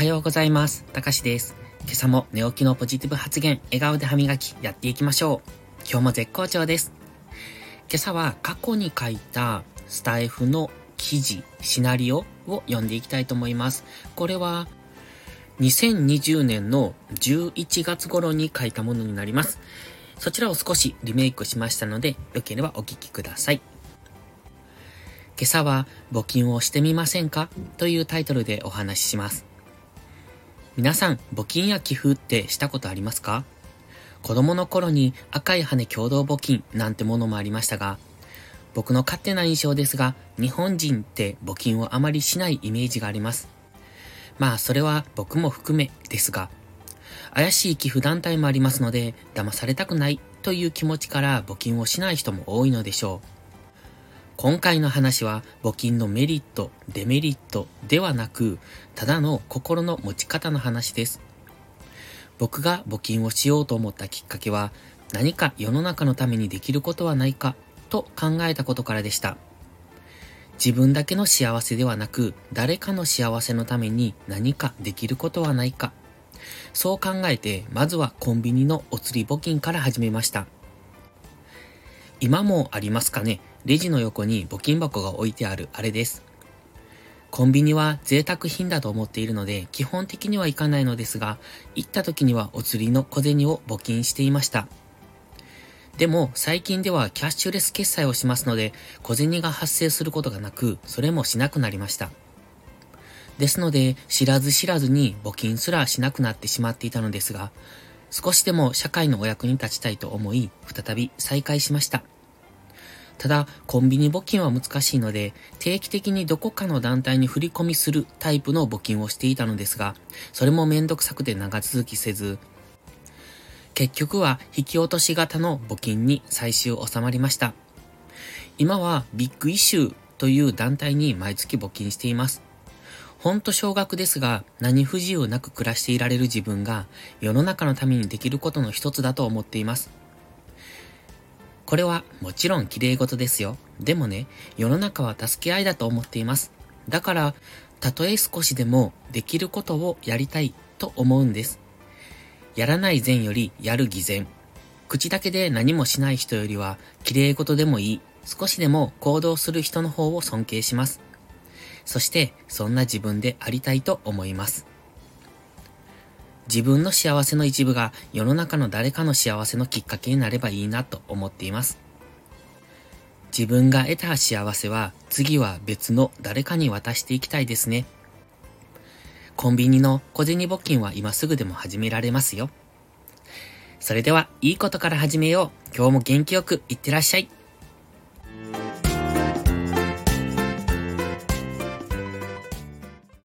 はようございます。たかしです。今朝も寝起きのポジティブ発言、笑顔で歯磨きやっていきましょう。今日も絶好調です。今朝は過去に書いたスタイフの記事、シナリオを読んでいきたいと思います。これは2020年の11月頃に書いたものになります。そちらを少しリメイクしましたので、よければお聞きください。今朝は募金をしてみませんか？というタイトルでお話しします。皆さん、募金や寄付ってしたことありますか？子供の頃に赤い羽共同募金なんてものもありましたが、僕の勝手な印象ですが、日本人って募金をあまりしないイメージがあります。まあ、それは僕も含めですが、怪しい寄付団体もありますので、騙されたくないという気持ちから募金をしない人も多いのでしょう。今回の話は募金のメリット、デメリットではなく、ただの心の持ち方の話です。僕が募金をしようと思ったきっかけは、何か世の中のためにできることはないかと考えたことからでした。自分だけの幸せではなく、誰かの幸せのために何かできることはないか。そう考えて、まずはコンビニのお釣り募金から始めました。今もありますかね？レジの横に募金箱が置いてあるあれです。コンビニは贅沢品だと思っているので、基本的には行かないのですが、行った時にはお釣りの小銭を募金していました。でも、最近ではキャッシュレス決済をしますので、小銭が発生することがなく、それもしなくなりました。ですので、知らず知らずに募金すらしなくなってしまっていたのですが、少しでも社会のお役に立ちたいと思い、再び再開しました。ただ、コンビニ募金は難しいので、定期的にどこかの団体に振り込みするタイプの募金をしていたのですが、それもめんどくさくて長続きせず、結局は引き落とし型の募金に最終収まりました。今はビッグイシューという団体に毎月募金しています。ほんと少額ですが、何不自由なく暮らしていられる自分が世の中のためにできることの一つだと思っています。これはもちろん綺麗事ですよ。でもね、世の中は助け合いだと思っています。だから、たとえ少しでもできることをやりたいと思うんです。やらない善よりやる偽善。口だけで何もしない人よりは綺麗事でもいい。少しでも行動する人の方を尊敬します。そして、そんな自分でありたいと思います。自分の幸せの一部が世の中の誰かの幸せのきっかけになればいいなと思っています。自分が得た幸せは次は別の誰かに渡していきたいですね。コンビニの小銭募金は今すぐでも始められますよ。それでは、いいことから始めよう。今日も元気よくいってらっしゃい。